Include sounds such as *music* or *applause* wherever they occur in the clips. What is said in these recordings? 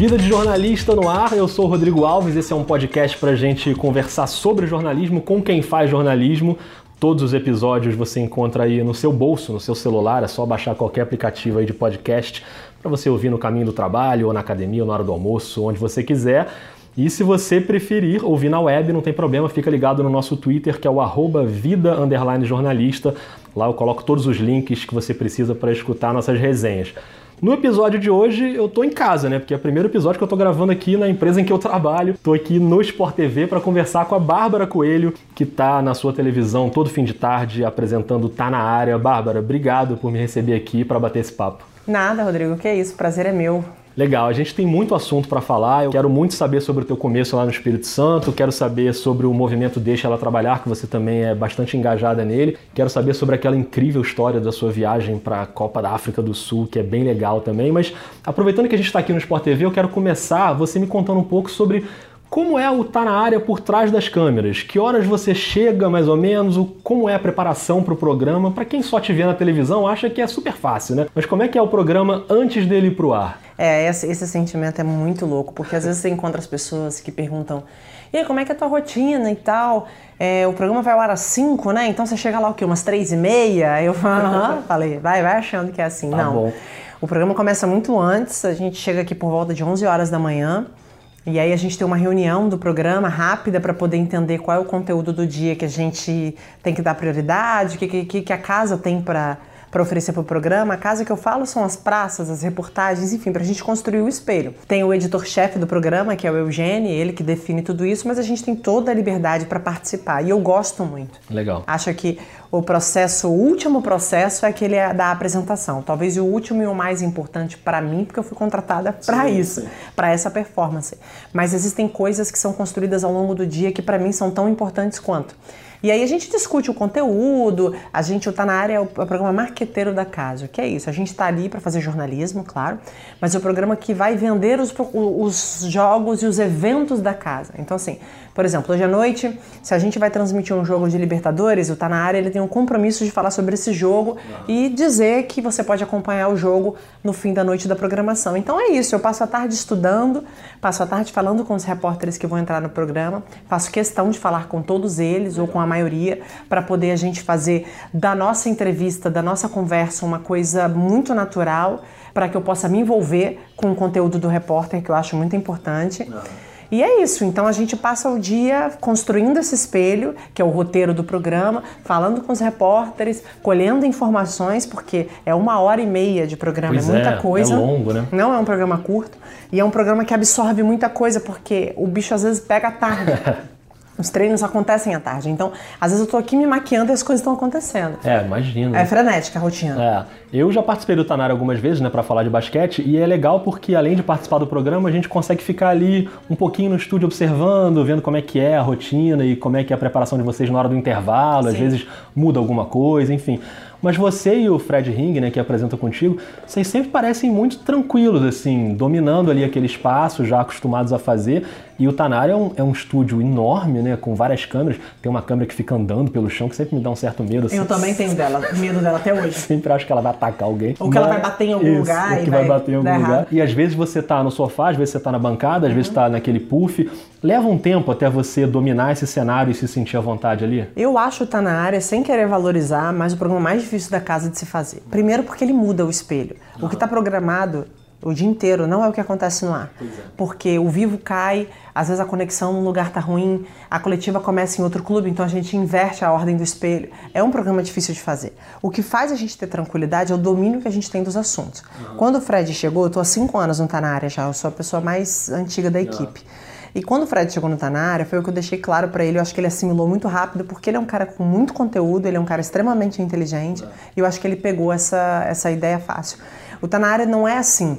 Vida de Jornalista no Ar, eu sou Rodrigo Alves. Esse é um podcast para gente conversar sobre jornalismo com quem faz jornalismo. Todos os episódios você encontra aí no seu bolso, no seu celular, é só baixar qualquer aplicativo aí de podcast para você ouvir no caminho do trabalho, ou na academia, ou na hora do almoço, onde você quiser. E se você preferir ouvir na web, não tem problema, fica ligado no nosso Twitter, que é o arroba vida jornalista. Lá eu coloco todos os links que você precisa para escutar nossas resenhas. No episódio de hoje eu tô em casa, né? Porque é o primeiro episódio que eu tô gravando aqui na empresa em que eu trabalho. Tô aqui no Sport TV para conversar com a Bárbara Coelho, que tá na sua televisão todo fim de tarde apresentando Tá na área. Bárbara, obrigado por me receber aqui para bater esse papo. Nada, Rodrigo, que é isso. Prazer é meu. Legal, a gente tem muito assunto para falar. Eu quero muito saber sobre o teu começo lá no Espírito Santo, quero saber sobre o movimento Deixa Ela Trabalhar, que você também é bastante engajada nele. Quero saber sobre aquela incrível história da sua viagem para a Copa da África do Sul, que é bem legal também. Mas aproveitando que a gente está aqui no Sport TV, eu quero começar você me contando um pouco sobre como é o estar tá na área por trás das câmeras? Que horas você chega, mais ou menos? Como é a preparação para o programa? Para quem só te vê na televisão, acha que é super fácil, né? Mas como é que é o programa antes dele ir pro ar? É, esse, esse sentimento é muito louco, porque às vezes você encontra as pessoas que perguntam e aí, como é que é a tua rotina e tal? É, o programa vai ao ar às 5, né? Então você chega lá o quê? Umas 3 e meia? Eu falo, *laughs* falei, vai, vai achando que é assim. Tá Não. Bom. O programa começa muito antes, a gente chega aqui por volta de 11 horas da manhã. E aí a gente tem uma reunião do programa rápida para poder entender qual é o conteúdo do dia que a gente tem que dar prioridade, o que, que, que a casa tem para para oferecer para o programa. A casa que eu falo são as praças, as reportagens, enfim, para a gente construir o espelho. Tem o editor-chefe do programa, que é o Eugênio, ele que define tudo isso, mas a gente tem toda a liberdade para participar e eu gosto muito. Legal. Acho que o processo, o último processo é aquele da apresentação. Talvez o último e o mais importante para mim, porque eu fui contratada para isso, para essa performance. Mas existem coisas que são construídas ao longo do dia que para mim são tão importantes quanto. E aí a gente discute o conteúdo, a gente está na área, é o, programa marqueteiro da casa. O que é isso? A gente está ali para fazer jornalismo, claro, mas é o programa que vai vender os, os jogos e os eventos da casa. Então, assim, por exemplo, hoje à noite, se a gente vai transmitir um jogo de Libertadores, o Tá na área ele tem um compromisso de falar sobre esse jogo e dizer que você pode acompanhar o jogo no fim da noite da programação. Então é isso, eu passo a tarde estudando, passo a tarde falando com os repórteres que vão entrar no programa, faço questão de falar com todos eles ou com a maioria para poder a gente fazer da nossa entrevista, da nossa conversa uma coisa muito natural para que eu possa me envolver com o conteúdo do repórter, que eu acho muito importante. E é isso, então a gente passa o dia construindo esse espelho, que é o roteiro do programa, falando com os repórteres, colhendo informações, porque é uma hora e meia de programa, pois é muita é, coisa. É longo, né? Não é um programa curto. E é um programa que absorve muita coisa, porque o bicho às vezes pega a tarde. *laughs* Os treinos acontecem à tarde. Então, às vezes eu tô aqui me maquiando e as coisas estão acontecendo. É, imagino. É frenética a rotina. É. Eu já participei do Tanar algumas vezes, né, para falar de basquete, e é legal porque além de participar do programa, a gente consegue ficar ali um pouquinho no estúdio observando, vendo como é que é a rotina e como é que é a preparação de vocês na hora do intervalo, Sim. às vezes muda alguma coisa, enfim. Mas você e o Fred Ring, né, que apresenta contigo, vocês sempre parecem muito tranquilos, assim, dominando ali aquele espaço, já acostumados a fazer. E o Tanar é um, é um estúdio enorme, né, com várias câmeras. Tem uma câmera que fica andando pelo chão, que sempre me dá um certo medo. Assim. Eu também tenho dela, medo dela até hoje. *laughs* sempre acho que ela vai atacar alguém. Ou que ela vai bater em algum Isso, lugar. Ou que vai, bater em algum lugar. Errado. E às vezes você tá no sofá, às vezes você tá na bancada, às uhum. vezes tá naquele puff. Leva um tempo até você dominar esse cenário e se sentir à vontade ali? Eu acho Tá na área, sem querer valorizar, mas o programa mais difícil da casa de se fazer. Primeiro porque ele muda o espelho. Uhum. O que está programado o dia inteiro não é o que acontece no ar. É. Porque o vivo cai, às vezes a conexão num lugar tá ruim, a coletiva começa em outro clube, então a gente inverte a ordem do espelho. É um programa difícil de fazer. O que faz a gente ter tranquilidade é o domínio que a gente tem dos assuntos. Uhum. Quando o Fred chegou, eu tô há cinco anos não tá na área já, eu sou a pessoa mais antiga da equipe. Uhum. E quando o Fred chegou no Tá Na Área, foi o que eu deixei claro para ele. Eu acho que ele assimilou muito rápido, porque ele é um cara com muito conteúdo, ele é um cara extremamente inteligente. E eu acho que ele pegou essa, essa ideia fácil. O Na Área não é assim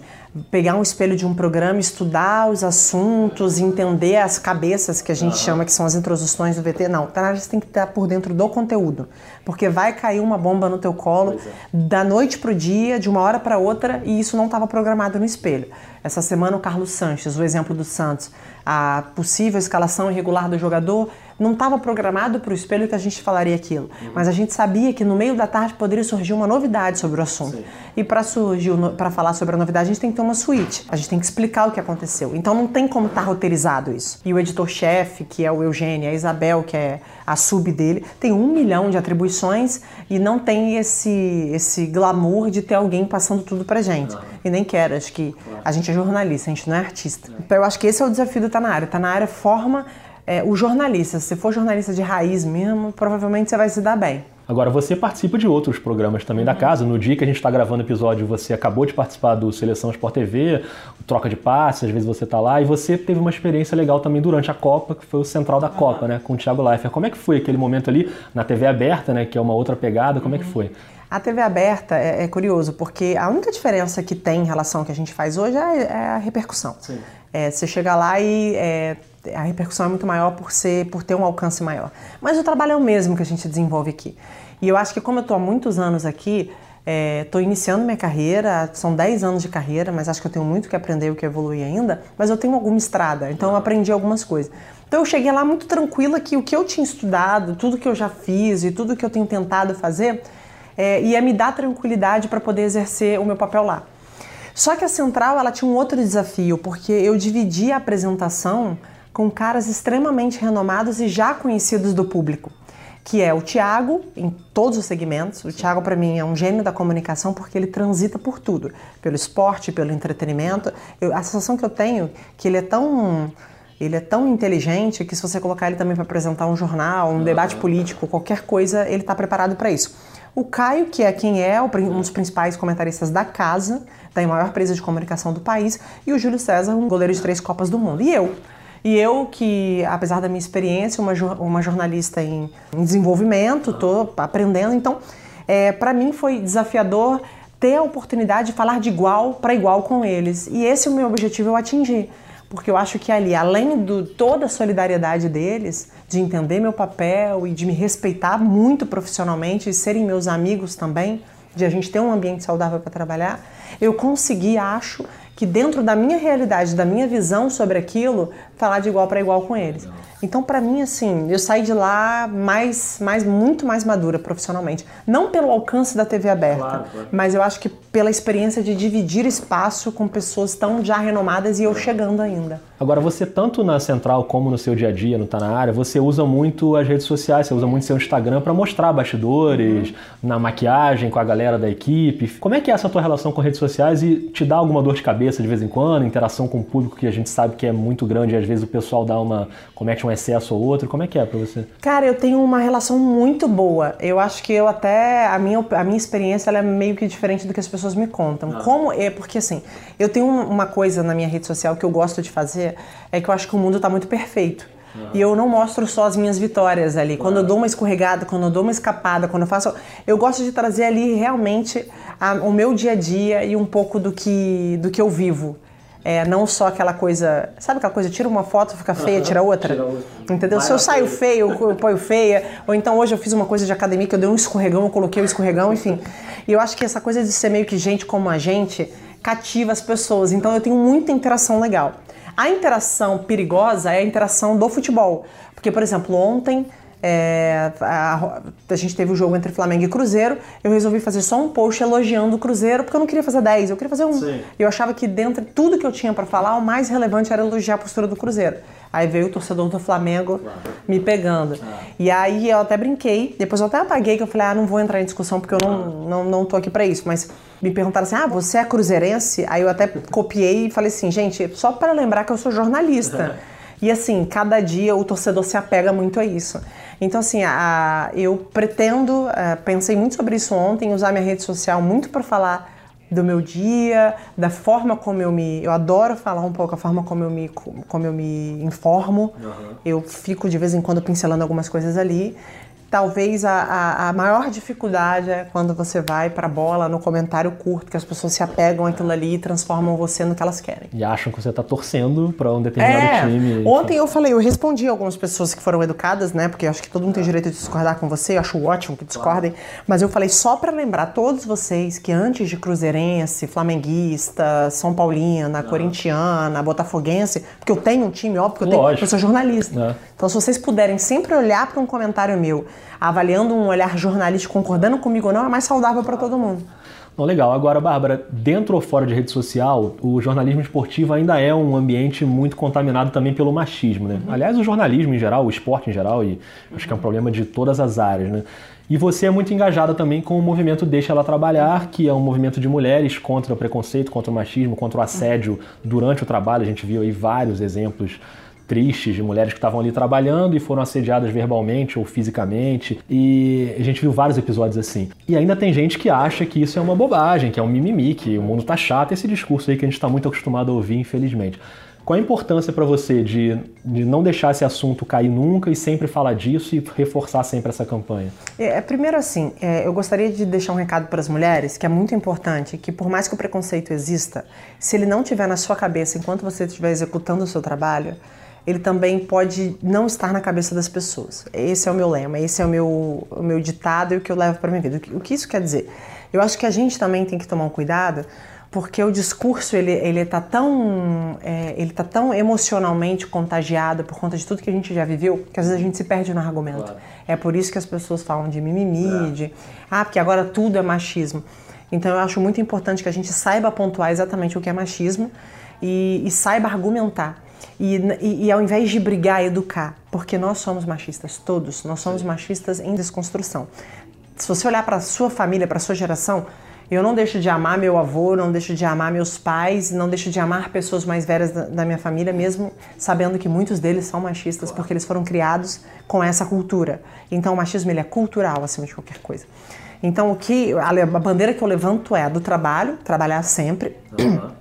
pegar um espelho de um programa, estudar os assuntos, entender as cabeças que a gente uhum. chama que são as introduções do VT. Não, tá você tem que estar por dentro do conteúdo, porque vai cair uma bomba no teu colo é. da noite pro dia, de uma hora para outra, e isso não estava programado no espelho. Essa semana o Carlos Sanches, o exemplo do Santos, a possível escalação irregular do jogador não estava programado para o espelho que a gente falaria aquilo, uhum. mas a gente sabia que no meio da tarde poderia surgir uma novidade sobre o assunto. Sim. E para surgir, para falar sobre a novidade, a gente tem que ter ter uma suíte. A gente tem que explicar o que aconteceu. Então não tem como estar tá roteirizado isso. E o editor-chefe, que é o Eugênio, a Isabel, que é a sub dele, tem um milhão de atribuições e não tem esse, esse glamour de ter alguém passando tudo pra gente. E nem quero, acho que a gente é jornalista, a gente não é artista. Então eu acho que esse é o desafio do Tá Na Área. Tá Na Área forma é, o jornalista. Se for jornalista de raiz mesmo, provavelmente você vai se dar bem. Agora, você participa de outros programas também uhum. da casa. No dia que a gente está gravando o episódio, você acabou de participar do Seleção Sport TV, troca de passes, às vezes você está lá, e você teve uma experiência legal também durante a Copa, que foi o Central da uhum. Copa, né, com o Thiago Leifert. Como é que foi aquele momento ali na TV aberta, né, que é uma outra pegada? Como uhum. é que foi? A TV aberta é, é, curioso, porque a única diferença que tem em relação ao que a gente faz hoje é, é a repercussão. É, você chega lá e é, a repercussão é muito maior por ser, por ter um alcance maior. Mas o trabalho é o mesmo que a gente desenvolve aqui. E eu acho que como eu estou há muitos anos aqui, estou é, iniciando minha carreira, são 10 anos de carreira, mas acho que eu tenho muito que aprender e que evoluir ainda, mas eu tenho alguma estrada, então eu aprendi algumas coisas. Então eu cheguei lá muito tranquila que o que eu tinha estudado, tudo que eu já fiz e tudo que eu tenho tentado fazer, é, ia me dar tranquilidade para poder exercer o meu papel lá. Só que a Central ela tinha um outro desafio, porque eu dividi a apresentação com caras extremamente renomados e já conhecidos do público que é o Tiago, em todos os segmentos. O Tiago, para mim, é um gênio da comunicação porque ele transita por tudo pelo esporte, pelo entretenimento. Eu, a sensação que eu tenho é que ele é tão. Ele é tão inteligente que se você colocar ele também para apresentar um jornal, um debate político, qualquer coisa, ele está preparado para isso. O Caio, que é quem é um dos principais comentaristas da casa, da maior empresa de comunicação do país, e o Júlio César, um goleiro de três Copas do Mundo. E eu, e eu, que apesar da minha experiência, uma, uma jornalista em, em desenvolvimento, estou aprendendo, então, é, para mim foi desafiador ter a oportunidade de falar de igual para igual com eles. E esse é o meu objetivo, eu atingir. Porque eu acho que ali, além de toda a solidariedade deles, de entender meu papel e de me respeitar muito profissionalmente e serem meus amigos também, de a gente ter um ambiente saudável para trabalhar, eu consegui, acho, que dentro da minha realidade, da minha visão sobre aquilo, falar de igual para igual com eles. Então, para mim, assim, eu saí de lá mais, mais, muito mais madura profissionalmente. Não pelo alcance da TV aberta, claro, claro. mas eu acho que pela experiência de dividir espaço com pessoas tão já renomadas e eu chegando ainda. Agora, você, tanto na Central como no seu dia a dia, no Tá Na Área, você usa muito as redes sociais, você usa muito seu Instagram para mostrar bastidores, uhum. na maquiagem com a galera da equipe. Como é que é essa tua relação com redes sociais e te dá alguma dor de cabeça de vez em quando, interação com o público que a gente sabe que é muito grande e às vezes o pessoal dá uma, comete um excesso ou outro. Como é que é para você? Cara, eu tenho uma relação muito boa. Eu acho que eu até, a minha, a minha experiência ela é meio que diferente do que as pessoas me contam. Ah. Como é, porque assim, eu tenho uma coisa na minha rede social que eu gosto de fazer, é que eu acho que o mundo está muito perfeito. Uhum. E eu não mostro só as minhas vitórias ali. Quando eu dou uma escorregada, quando eu dou uma escapada, quando eu faço. Eu gosto de trazer ali realmente a, o meu dia a dia e um pouco do que, do que eu vivo. É, não só aquela coisa. Sabe aquela coisa? Tira uma foto, fica feia, uhum. tira outra. Tira outra. Entendeu? Se eu saio feio, eu ponho feia. Ou então hoje eu fiz uma coisa de academia que eu dei um escorregão, eu coloquei o um escorregão, enfim. E eu acho que essa coisa de ser meio que gente como a gente cativa as pessoas. Então eu tenho muita interação legal. A interação perigosa é a interação do futebol. Porque, por exemplo, ontem é, a, a, gente teve o jogo entre Flamengo e Cruzeiro. Eu resolvi fazer só um post elogiando o Cruzeiro, porque eu não queria fazer 10, eu queria fazer um. Sim. Eu achava que dentro de tudo que eu tinha para falar, o mais relevante era elogiar a postura do Cruzeiro. Aí veio o torcedor do Flamengo claro. me pegando. Ah. E aí eu até brinquei, depois eu até apaguei, que eu falei, ah, não vou entrar em discussão porque eu não, não, não tô aqui para isso. Mas me perguntaram assim, ah, você é cruzeirense? Aí eu até copiei e falei assim, gente, só para lembrar que eu sou jornalista. *laughs* E assim, cada dia o torcedor se apega muito a isso. Então, assim, a, eu pretendo, a, eh, pensei muito sobre isso ontem, usar minha rede social muito para falar do meu dia, da forma como eu me. Eu adoro falar um pouco a forma como eu me, como eu me informo. Uhum. Eu fico de vez em quando pincelando algumas coisas ali. Talvez a, a, a, maior dificuldade é quando você vai para a bola no comentário curto, que as pessoas se apegam àquilo ali e transformam você no que elas querem. E acham que você está torcendo para um determinado é. time. Ontem eu falei, eu respondi algumas pessoas que foram educadas, né? Porque eu acho que todo mundo tem direito de discordar com você, eu acho ótimo que discordem. Claro. Mas eu falei só para lembrar todos vocês que antes de Cruzeirense, Flamenguista, São Paulina, Corintiana, Botafoguense, porque eu tenho um time, óbvio que eu tenho, eu sou jornalista. É. Então se vocês puderem sempre olhar para um comentário meu avaliando um olhar jornalístico, concordando comigo ou não, é mais saudável para todo mundo. Não, legal. Agora, Bárbara, dentro ou fora de rede social, o jornalismo esportivo ainda é um ambiente muito contaminado também pelo machismo, né? Uhum. Aliás, o jornalismo em geral, o esporte em geral, e acho que é um problema de todas as áreas, né? E você é muito engajada também com o movimento Deixa Ela Trabalhar, que é um movimento de mulheres contra o preconceito, contra o machismo, contra o assédio durante o trabalho. A gente viu aí vários exemplos tristes de mulheres que estavam ali trabalhando e foram assediadas verbalmente ou fisicamente. E a gente viu vários episódios assim. E ainda tem gente que acha que isso é uma bobagem, que é um mimimi, que o mundo tá chato, esse discurso aí que a gente está muito acostumado a ouvir, infelizmente. Qual a importância para você de, de não deixar esse assunto cair nunca e sempre falar disso e reforçar sempre essa campanha? É, é primeiro assim, é, eu gostaria de deixar um recado para as mulheres que é muito importante que por mais que o preconceito exista, se ele não tiver na sua cabeça enquanto você estiver executando o seu trabalho, ele também pode não estar na cabeça das pessoas. Esse é o meu lema, esse é o meu, o meu ditado e o que eu levo para minha vida. O que, o que isso quer dizer? Eu acho que a gente também tem que tomar um cuidado porque o discurso ele ele está tão é, ele tá tão emocionalmente contagiado por conta de tudo que a gente já viveu que às vezes a gente se perde no argumento. Claro. É por isso que as pessoas falam de mimimi, é. de ah porque agora tudo é machismo. Então eu acho muito importante que a gente saiba pontuar exatamente o que é machismo e, e saiba argumentar. E, e, e, ao invés de brigar, educar, porque nós somos machistas, todos, nós somos machistas em desconstrução. Se você olhar para a sua família, para a sua geração, eu não deixo de amar meu avô, não deixo de amar meus pais, não deixo de amar pessoas mais velhas da, da minha família, mesmo sabendo que muitos deles são machistas, porque eles foram criados com essa cultura. Então o machismo ele é cultural acima de qualquer coisa. Então o que a, a bandeira que eu levanto é a do trabalho, trabalhar sempre. Uhum.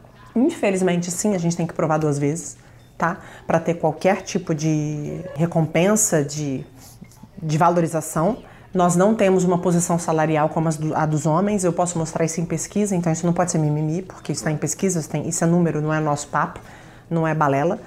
Infelizmente, sim, a gente tem que provar duas vezes, tá? Para ter qualquer tipo de recompensa, de, de valorização. Nós não temos uma posição salarial como a dos homens, eu posso mostrar isso em pesquisa, então isso não pode ser mimimi, porque isso está em pesquisa, isso é número, não é nosso papo, não é balela.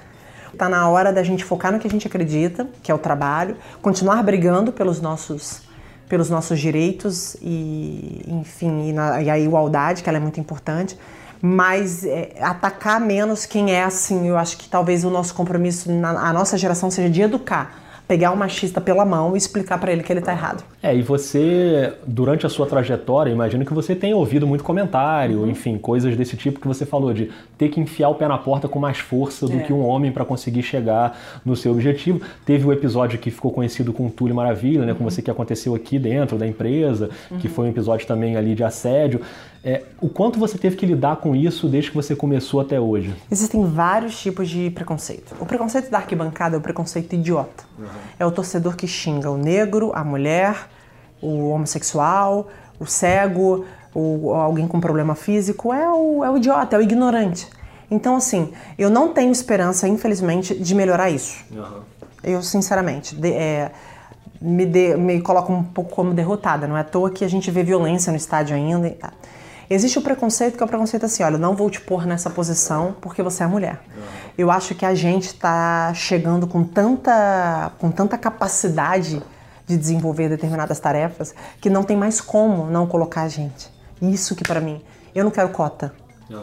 Está na hora da gente focar no que a gente acredita, que é o trabalho, continuar brigando pelos nossos, pelos nossos direitos e, enfim, e, na, e a igualdade, que ela é muito importante, mas é, atacar menos quem é assim. Eu acho que talvez o nosso compromisso, na, a nossa geração, seja de educar pegar o machista pela mão e explicar para ele que ele está errado. É, e você, durante a sua trajetória, imagino que você tenha ouvido muito comentário, uhum. enfim, coisas desse tipo que você falou, de ter que enfiar o pé na porta com mais força do é. que um homem para conseguir chegar no seu objetivo. Teve o episódio que ficou conhecido com Túlio Maravilha, né, uhum. com você que aconteceu aqui dentro da empresa, uhum. que foi um episódio também ali de assédio. É, o quanto você teve que lidar com isso desde que você começou até hoje? Existem vários tipos de preconceito. O preconceito da arquibancada é o preconceito idiota. Uhum. É o torcedor que xinga o negro, a mulher, o homossexual, o cego, o, alguém com problema físico. É o, é o idiota, é o ignorante. Então, assim, eu não tenho esperança, infelizmente, de melhorar isso. Uhum. Eu, sinceramente, de, é, me, de, me coloco um pouco como derrotada. Não é à toa que a gente vê violência no estádio ainda. Tá. Existe o preconceito que é o preconceito assim, olha, não vou te pôr nessa posição porque você é mulher. Eu acho que a gente está chegando com tanta, com tanta capacidade de desenvolver determinadas tarefas que não tem mais como não colocar a gente. Isso que para mim, eu não quero cota.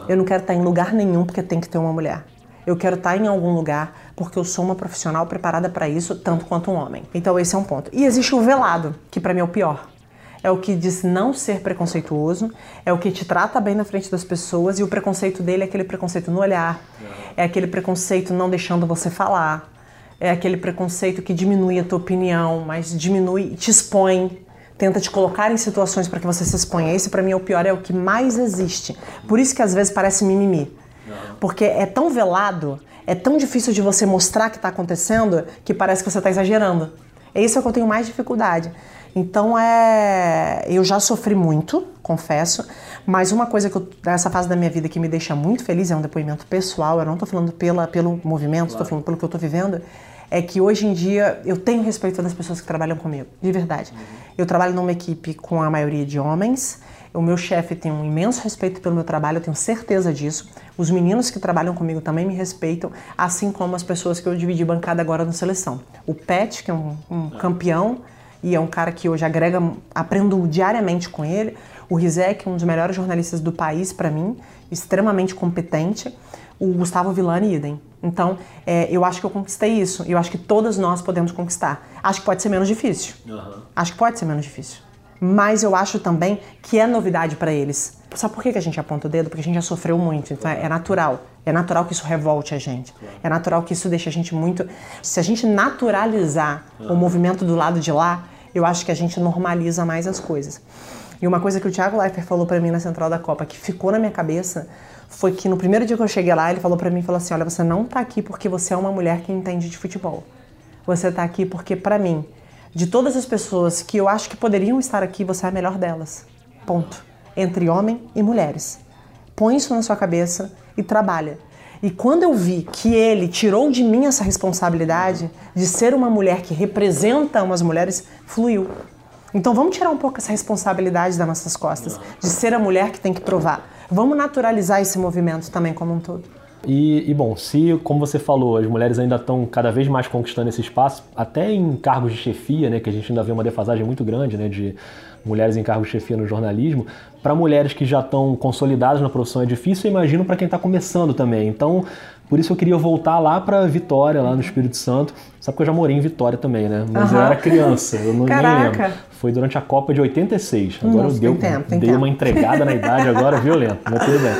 Eu não quero estar em lugar nenhum porque tem que ter uma mulher. Eu quero estar em algum lugar porque eu sou uma profissional preparada para isso, tanto quanto um homem. Então esse é um ponto. E existe o velado, que para mim é o pior é o que diz não ser preconceituoso, é o que te trata bem na frente das pessoas e o preconceito dele é aquele preconceito no olhar, é aquele preconceito não deixando você falar, é aquele preconceito que diminui a tua opinião, mas diminui, te expõe, tenta te colocar em situações para que você se exponha. Esse para mim é o pior, é o que mais existe. Por isso que às vezes parece mimimi. Porque é tão velado, é tão difícil de você mostrar que está acontecendo que parece que você está exagerando. É isso que eu tenho mais dificuldade. Então é, eu já sofri muito, confesso, mas uma coisa que eu, nessa fase da minha vida que me deixa muito feliz é um depoimento pessoal. Eu não estou falando pela, pelo movimento, estou claro. falando pelo que eu estou vivendo. É que hoje em dia eu tenho respeito das pessoas que trabalham comigo, de verdade. Uhum. Eu trabalho numa equipe com a maioria de homens. O meu chefe tem um imenso respeito pelo meu trabalho, eu tenho certeza disso. Os meninos que trabalham comigo também me respeitam, assim como as pessoas que eu dividi bancada agora na seleção. O Pet, que é um, um é. campeão, e é um cara que hoje agrega, aprendo diariamente com ele. O Rizek, um dos melhores jornalistas do país para mim, extremamente competente. O Gustavo Villani, idem. Então, é, eu acho que eu conquistei isso. Eu acho que todas nós podemos conquistar. Acho que pode ser menos difícil. Uhum. Acho que pode ser menos difícil. mas eu acho também que é novidade para eles. Sabe por que a gente aponta o dedo? Porque a gente já sofreu muito, então é natural. É natural que isso revolte a gente. É natural que isso deixe a gente muito. Se a gente naturalizar o movimento do lado de lá, eu acho que a gente normaliza mais as coisas. E uma coisa que o Thiago Leifert falou para mim na Central da Copa, que ficou na minha cabeça, foi que no primeiro dia que eu cheguei lá, ele falou para mim, falou assim, olha, você não tá aqui porque você é uma mulher que entende de futebol. Você tá aqui porque, para mim, de todas as pessoas que eu acho que poderiam estar aqui, você é a melhor delas. Ponto. Entre homem e mulheres. Põe isso na sua cabeça e trabalha. E quando eu vi que ele tirou de mim essa responsabilidade de ser uma mulher que representa umas mulheres, fluiu. Então vamos tirar um pouco essa responsabilidade das nossas costas, de ser a mulher que tem que provar. Vamos naturalizar esse movimento também como um todo. E, e, bom, se, como você falou, as mulheres ainda estão cada vez mais conquistando esse espaço, até em cargos de chefia, né, que a gente ainda vê uma defasagem muito grande, né, de mulheres em cargos de chefia no jornalismo, para mulheres que já estão consolidadas na profissão é difícil, eu imagino para quem está começando também. Então, por isso eu queria voltar lá para Vitória, lá no Espírito Santo. Sabe que eu já morei em Vitória também, né? Mas uhum. eu era criança, eu não Caraca. nem lembro. Foi durante a Copa de 86. Agora Nossa, eu dei, tempo, dei tempo. uma entregada na idade agora violenta, *laughs* mas tudo bem.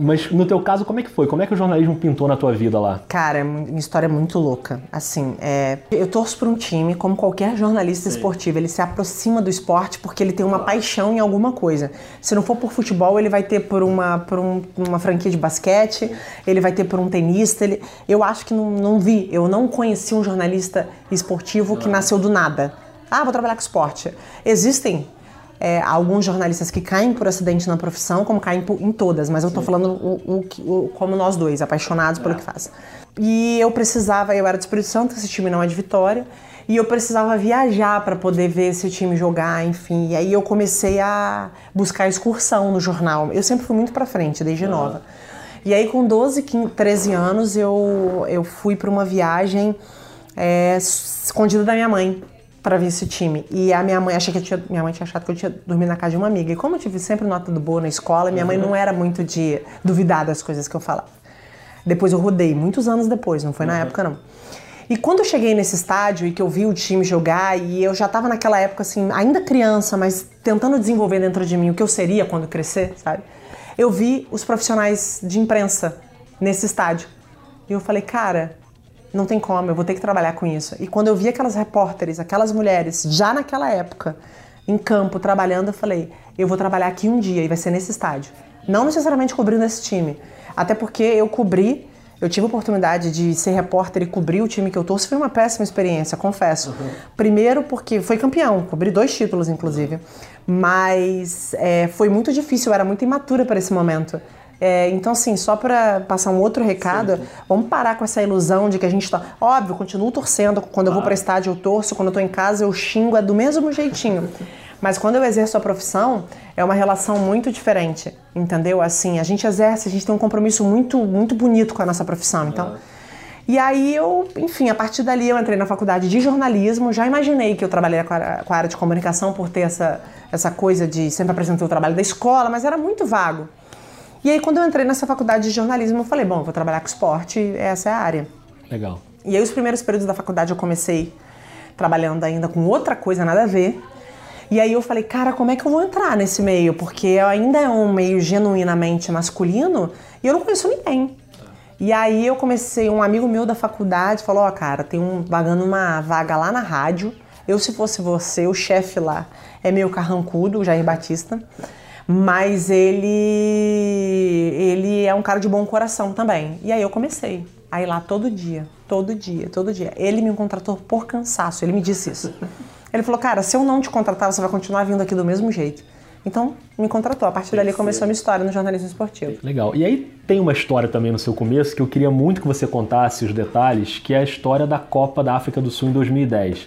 Mas no teu caso, como é que foi? Como é que o jornalismo pintou na tua vida lá? Cara, minha história é muito louca. Assim, é... eu torço por um time, como qualquer jornalista Sim. esportivo, ele se aproxima do esporte porque ele tem uma paixão em alguma coisa. Se não for por futebol, ele vai ter por uma, por um, uma franquia de basquete, ele vai ter por um tenista. Ele... Eu acho que não, não vi, eu não conheci um jornalista esportivo que nasceu do nada. Ah, vou trabalhar com esporte. Existem é, alguns jornalistas que caem por acidente na profissão, como caem por, em todas, mas eu tô Sim. falando o, o, o, como nós dois, apaixonados é. pelo que faz. E eu precisava, eu era do Espírito Santo, esse time não é de Vitória, e eu precisava viajar para poder ver esse time jogar, enfim. E aí eu comecei a buscar excursão no jornal. Eu sempre fui muito para frente, desde nova. E aí com 12, 15, 13 anos eu, eu fui para uma viagem é, escondida da minha mãe para ver esse time. E a minha mãe, achei que eu tinha, minha mãe tinha achado que eu tinha dormido na casa de uma amiga. E como eu tive sempre nota do boa na escola, minha mãe não era muito de duvidar das coisas que eu falava. Depois eu rodei, muitos anos depois, não foi na uhum. época não. E quando eu cheguei nesse estádio e que eu vi o time jogar, e eu já tava naquela época assim, ainda criança, mas tentando desenvolver dentro de mim o que eu seria quando crescer, sabe? Eu vi os profissionais de imprensa nesse estádio. E eu falei, cara, não tem como, eu vou ter que trabalhar com isso. E quando eu vi aquelas repórteres, aquelas mulheres, já naquela época, em campo, trabalhando, eu falei, eu vou trabalhar aqui um dia e vai ser nesse estádio. Não necessariamente cobrindo esse time, até porque eu cobri, eu tive a oportunidade de ser repórter e cobrir o time que eu torço, foi uma péssima experiência, confesso. Uhum. Primeiro porque foi campeão, cobri dois títulos, inclusive. Mas é, foi muito difícil, eu era muito imatura para esse momento. É, então, assim, só para passar um outro recado, Sim. vamos parar com essa ilusão de que a gente está. Óbvio, continuo torcendo. Quando eu vou para estádio, eu torço. Quando eu estou em casa, eu xingo. É do mesmo jeitinho. *laughs* Mas quando eu exerço a profissão, é uma relação muito diferente, entendeu? Assim, a gente exerce, a gente tem um compromisso muito, muito bonito com a nossa profissão. Então. E aí eu, enfim, a partir dali eu entrei na faculdade de jornalismo, já imaginei que eu trabalharia com a, com a área de comunicação por ter essa, essa coisa de sempre apresentar o trabalho da escola, mas era muito vago. E aí, quando eu entrei nessa faculdade de jornalismo, eu falei, bom, eu vou trabalhar com esporte, essa é a área. Legal. E aí, os primeiros períodos da faculdade, eu comecei trabalhando ainda com outra coisa, nada a ver. E aí eu falei, cara, como é que eu vou entrar nesse meio? Porque ainda é um meio genuinamente masculino e eu não conheço ninguém. E aí eu comecei, um amigo meu da faculdade falou, ó, oh, cara, tem um vagando uma vaga lá na rádio. Eu, se fosse você, o chefe lá é meio carrancudo, o Jair Batista mas ele ele é um cara de bom coração também. E aí eu comecei a ir lá todo dia, todo dia, todo dia. Ele me contratou por cansaço, ele me disse isso. Ele falou: "Cara, se eu não te contratar, você vai continuar vindo aqui do mesmo jeito". Então, me contratou. A partir dali começou a minha história no jornalismo esportivo. Legal. E aí tem uma história também no seu começo que eu queria muito que você contasse os detalhes, que é a história da Copa da África do Sul em 2010.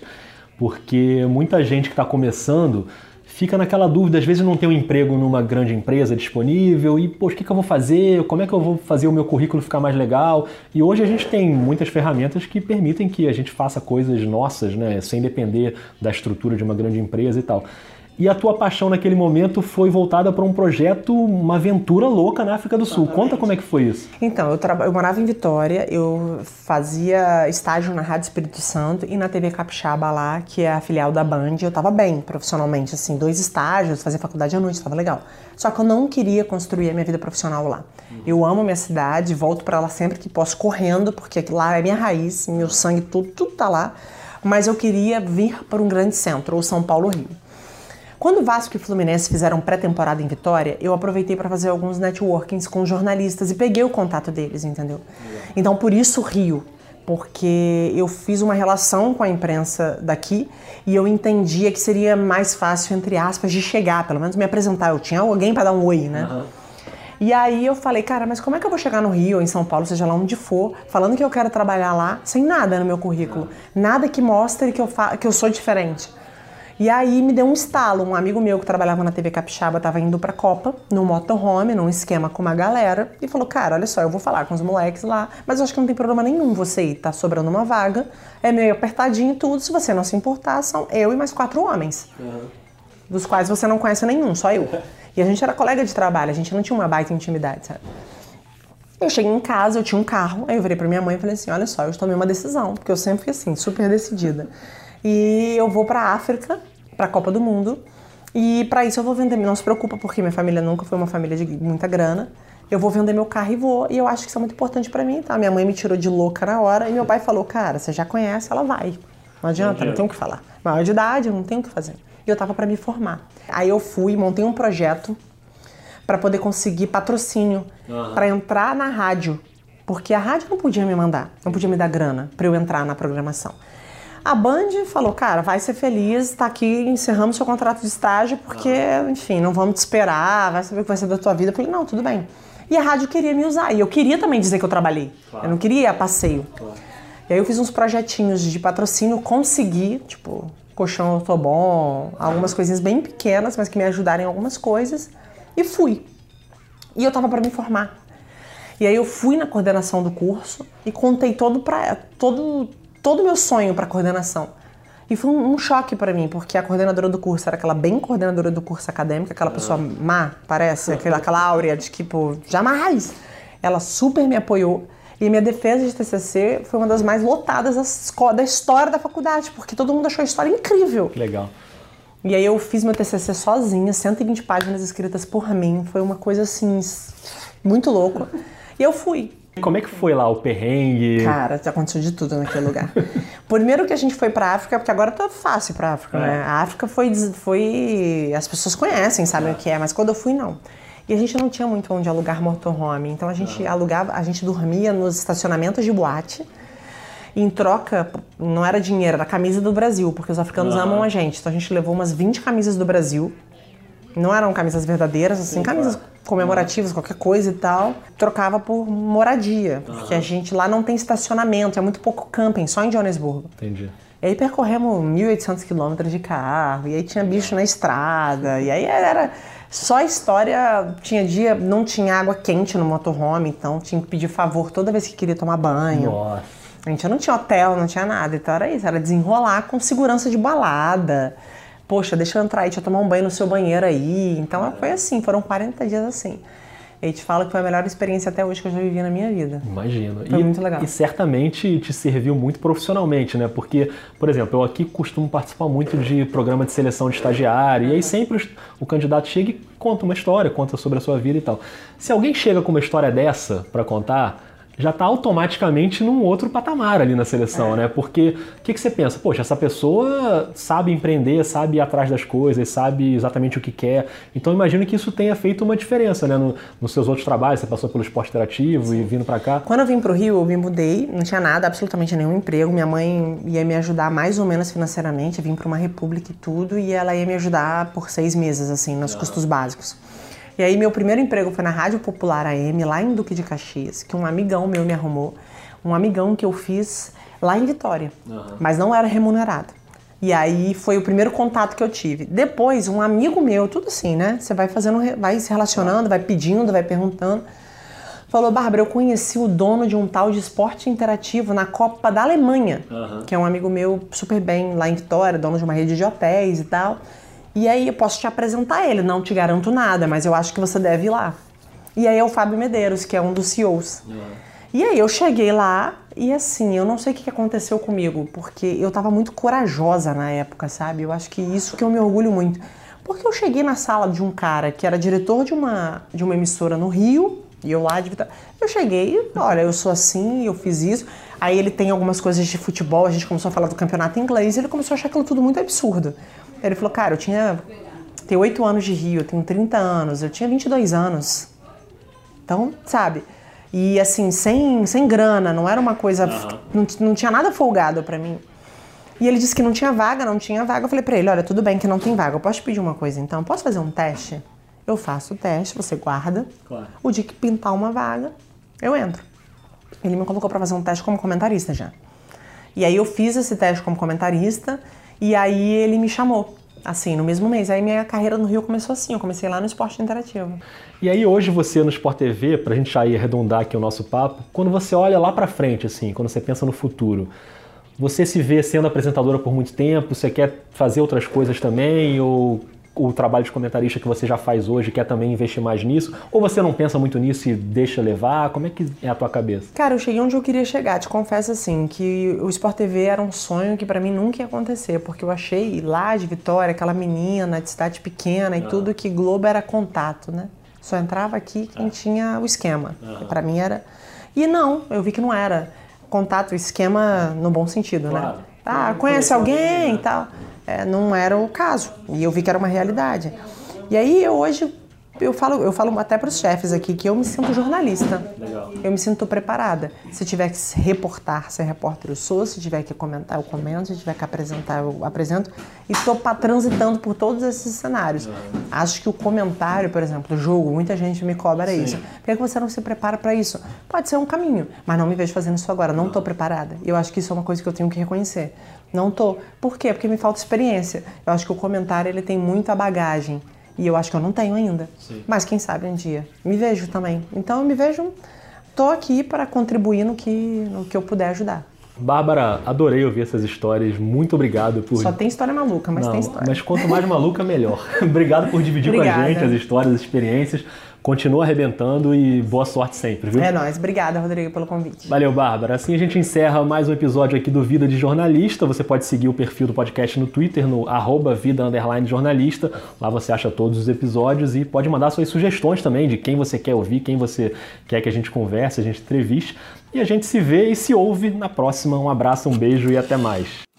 Porque muita gente que está começando fica naquela dúvida, às vezes não tem um emprego numa grande empresa disponível e, poxa, o que, que eu vou fazer? Como é que eu vou fazer o meu currículo ficar mais legal? E hoje a gente tem muitas ferramentas que permitem que a gente faça coisas nossas, né, sem depender da estrutura de uma grande empresa e tal. E a tua paixão naquele momento foi voltada para um projeto, uma aventura louca na África do Sul. Conta como é que foi isso. Então, eu, tra... eu morava em Vitória, eu fazia estágio na Rádio Espírito Santo e na TV Capixaba lá, que é a filial da Band. Eu tava bem profissionalmente, assim, dois estágios, fazia faculdade à noite, tava legal. Só que eu não queria construir a minha vida profissional lá. Eu amo minha cidade, volto para ela sempre que posso, correndo, porque lá é minha raiz, meu sangue, tudo, tudo tá lá. Mas eu queria vir para um grande centro, ou São Paulo Rio. Quando Vasco e Fluminense fizeram pré-temporada em Vitória, eu aproveitei para fazer alguns networkings com jornalistas e peguei o contato deles, entendeu? Então por isso Rio, porque eu fiz uma relação com a imprensa daqui e eu entendia que seria mais fácil, entre aspas, de chegar, pelo menos me apresentar. Eu tinha alguém para dar um oi, né? Uhum. E aí eu falei, cara, mas como é que eu vou chegar no Rio ou em São Paulo, seja lá onde for, falando que eu quero trabalhar lá, sem nada no meu currículo? Nada que mostre que eu, que eu sou diferente. E aí me deu um estalo. Um amigo meu que trabalhava na TV Capixaba estava indo pra Copa, no motorhome, num esquema com uma galera, e falou: Cara, olha só, eu vou falar com os moleques lá, mas eu acho que não tem problema nenhum você ir, tá sobrando uma vaga, é meio apertadinho e tudo. Se você não se importar, são eu e mais quatro homens. Uhum. Dos quais você não conhece nenhum, só eu. *laughs* E a gente era colega de trabalho, a gente não tinha uma baita intimidade, sabe? Eu cheguei em casa, eu tinha um carro, aí eu virei pra minha mãe e falei assim: Olha só, eu tomei uma decisão, porque eu sempre fui assim, super decidida. E eu vou para África, para a Copa do Mundo. E para isso eu vou vender, não se preocupa, porque minha família nunca foi uma família de muita grana. Eu vou vender meu carro e vou. E eu acho que isso é muito importante para mim, tá? Minha mãe me tirou de louca na hora e meu pai falou: "Cara, você já conhece, ela vai. Não adianta, não tem o que falar. Maior de idade, não tem o que fazer". E eu tava para me formar. Aí eu fui, montei um projeto para poder conseguir patrocínio uhum. para entrar na rádio, porque a rádio não podia me mandar, não podia me dar grana para eu entrar na programação. A Band falou, cara, vai ser feliz, tá aqui, encerramos seu contrato de estágio, porque, enfim, não vamos te esperar, vai saber o que vai ser da tua vida. Eu falei, não, tudo bem. E a rádio queria me usar, e eu queria também dizer que eu trabalhei. Claro. Eu não queria passeio. Claro. E aí eu fiz uns projetinhos de patrocínio, consegui, tipo, colchão autobom, algumas coisinhas bem pequenas, mas que me ajudaram em algumas coisas, e fui. E eu tava para me formar. E aí eu fui na coordenação do curso e contei todo para todo todo o meu sonho para coordenação. E foi um, um choque para mim, porque a coordenadora do curso era aquela bem coordenadora do curso acadêmico, aquela pessoa má, parece, aquela, aquela áurea de tipo, jamais. Ela super me apoiou. E minha defesa de TCC foi uma das mais lotadas da história da faculdade, porque todo mundo achou a história incrível. Legal. E aí eu fiz meu TCC sozinha, 120 páginas escritas por mim. Foi uma coisa assim, muito louca. E eu fui. Como é que foi lá o perrengue? Cara, aconteceu de tudo naquele lugar. Primeiro que a gente foi pra África, porque agora tá fácil pra África, é. né? A África foi, foi. As pessoas conhecem, sabem é. o que é, mas quando eu fui, não. E a gente não tinha muito onde alugar motorhome. Então a gente é. alugava, a gente dormia nos estacionamentos de boate. Em troca, não era dinheiro, era camisa do Brasil, porque os africanos amam a gente. Então a gente levou umas 20 camisas do Brasil. Não eram camisas verdadeiras, assim, Sim, camisas claro comemorativos, qualquer coisa e tal, trocava por moradia, porque a gente lá não tem estacionamento, é muito pouco camping, só em Joanesburgo. Entendi. E aí percorremos 1.800 quilômetros de carro, e aí tinha bicho na estrada, e aí era só história. Tinha dia, não tinha água quente no motorhome, então tinha que pedir favor toda vez que queria tomar banho. Nossa. A gente não tinha hotel, não tinha nada, então era isso, era desenrolar com segurança de balada poxa, deixa eu entrar aí, deixa eu tomar um banho no seu banheiro aí. Então foi assim, foram 40 dias assim. E te fala que foi a melhor experiência até hoje que eu já vivi na minha vida. Imagino. Foi e, muito legal. E certamente te serviu muito profissionalmente, né? Porque, por exemplo, eu aqui costumo participar muito de programa de seleção de estagiário, e aí sempre o candidato chega e conta uma história, conta sobre a sua vida e tal. Se alguém chega com uma história dessa para contar, já está automaticamente num outro patamar ali na seleção, é. né? Porque o que, que, você pensa? Poxa, essa pessoa sabe empreender, sabe ir atrás das coisas, sabe exatamente o que quer. Então imagino que isso tenha feito uma diferença, né? No, nos seus outros trabalhos, você passou pelo esporte interativo Sim. e vindo para cá. Quando eu vim para o Rio, eu me mudei, não tinha nada, absolutamente nenhum emprego. Minha mãe ia me ajudar mais ou menos financeiramente, eu vim para uma república e tudo, e ela ia me ajudar por seis meses, assim, nos custos básicos. E aí meu primeiro emprego foi na Rádio Popular AM, lá em Duque de Caxias, que um amigão meu me arrumou. Um amigão que eu fiz lá em Vitória, uhum. mas não era remunerado. E aí foi o primeiro contato que eu tive. Depois, um amigo meu, tudo assim, né? Você vai fazendo, vai se relacionando, vai pedindo, vai perguntando. Falou, Bárbara, eu conheci o dono de um tal de esporte interativo na Copa da Alemanha, uhum. que é um amigo meu super bem lá em Vitória, dono de uma rede de hotéis e tal. E aí eu posso te apresentar ele, não te garanto nada, mas eu acho que você deve ir lá. E aí é o Fábio Medeiros, que é um dos CEOs. Uhum. E aí eu cheguei lá e assim, eu não sei o que aconteceu comigo, porque eu tava muito corajosa na época, sabe? Eu acho que isso que eu me orgulho muito. Porque eu cheguei na sala de um cara que era diretor de uma, de uma emissora no Rio, e eu lá de Eu cheguei, olha, eu sou assim, eu fiz isso. Aí ele tem algumas coisas de futebol, a gente começou a falar do campeonato inglês, e ele começou a achar aquilo tudo muito absurdo. Ele falou, cara, eu tinha. Tenho 8 anos de Rio, eu tenho 30 anos, eu tinha 22 anos. Então, sabe? E assim, sem, sem grana, não era uma coisa. Uhum. Não, não tinha nada folgado para mim. E ele disse que não tinha vaga, não tinha vaga. Eu falei pra ele: olha, tudo bem que não tem vaga, eu posso pedir uma coisa então? Posso fazer um teste? Eu faço o teste, você guarda. Claro. O dia que pintar uma vaga, eu entro. Ele me colocou para fazer um teste como comentarista já. E aí eu fiz esse teste como comentarista e aí ele me chamou, assim, no mesmo mês. Aí minha carreira no Rio começou assim, eu comecei lá no esporte interativo. E aí hoje você no Sport TV, pra gente aí arredondar aqui o nosso papo, quando você olha lá para frente, assim, quando você pensa no futuro, você se vê sendo apresentadora por muito tempo? Você quer fazer outras coisas também? Ou o trabalho de comentarista que você já faz hoje quer também investir mais nisso? Ou você não pensa muito nisso e deixa levar? Como é que é a tua cabeça? Cara, eu cheguei onde eu queria chegar. Te confesso assim que o Sport TV era um sonho que para mim nunca ia acontecer, porque eu achei lá de Vitória, aquela menina de cidade pequena e tudo que Globo era contato, né? Só entrava aqui quem ah. tinha o esquema. Uhum. Para mim era. E não, eu vi que não era contato, esquema no bom sentido, né? claro. né? Ah, conhece alguém e tal é, não era o caso. E eu vi que era uma realidade. E aí eu hoje eu falo, eu falo até para os chefes aqui que eu me sinto jornalista. Legal. Eu me sinto preparada. Se tiver que reportar, ser repórter, eu sou. Se tiver que comentar, eu comento. Se tiver que apresentar, eu apresento. E estou transitando por todos esses cenários. Uhum. Acho que o comentário, por exemplo, do jogo, muita gente me cobra Sim. isso. Por que você não se prepara para isso? Pode ser um caminho, mas não me vejo fazendo isso agora. Não estou preparada. E eu acho que isso é uma coisa que eu tenho que reconhecer. Não tô. Por quê? Porque me falta experiência. Eu acho que o comentário ele tem muita bagagem. E eu acho que eu não tenho ainda. Sim. Mas quem sabe um dia. Me vejo também. Então eu me vejo, tô aqui para contribuir no que, no que eu puder ajudar. Bárbara, adorei ouvir essas histórias. Muito obrigado por. Só tem história maluca, mas Não, tem história. Mas quanto mais maluca, melhor. *laughs* obrigado por dividir Obrigada. com a gente as histórias, as experiências. Continua arrebentando e boa sorte sempre, viu? É nóis. Obrigada, Rodrigo, pelo convite. Valeu, Bárbara. Assim a gente encerra mais um episódio aqui do Vida de Jornalista. Você pode seguir o perfil do podcast no Twitter, no arroba vida jornalista. Lá você acha todos os episódios e pode mandar suas sugestões também de quem você quer ouvir, quem você quer que a gente converse, a gente entreviste. E a gente se vê e se ouve na próxima. Um abraço, um beijo e até mais.